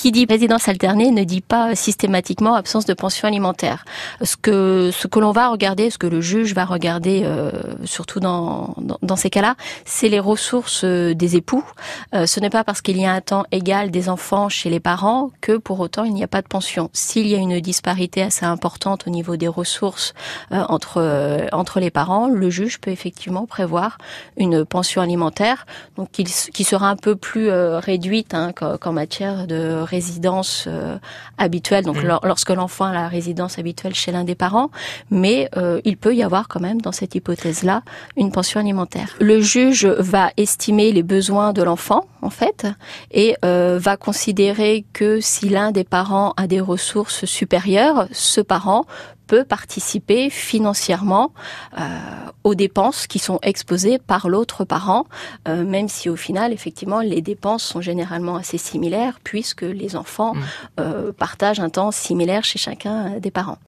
qui dit résidence alternée ne dit pas systématiquement absence de pension alimentaire. Ce que ce que l'on va regarder, ce que le juge va regarder, euh, surtout dans, dans, dans ces cas-là, c'est les ressources euh, des époux. Euh, ce n'est pas parce qu'il y a un temps égal des enfants chez les parents que pour autant il n'y a pas de pension. S'il y a une disparité assez importante au niveau des ressources euh, entre euh, entre les parents, le juge peut effectivement prévoir une pension alimentaire, donc qui, qui sera un peu plus euh, réduite hein, qu'en matière de résidence euh, habituelle. Donc Mmh. lorsque l'enfant a la résidence habituelle chez l'un des parents, mais euh, il peut y avoir quand même dans cette hypothèse-là une pension alimentaire. Le juge va estimer les besoins de l'enfant en fait et euh, va considérer que si l'un des parents a des ressources supérieures, ce parent peut participer financièrement aux dépenses qui sont exposées par l'autre parent, euh, même si au final, effectivement, les dépenses sont généralement assez similaires puisque les enfants Mm. euh, partagent un temps similaire chez chacun des parents.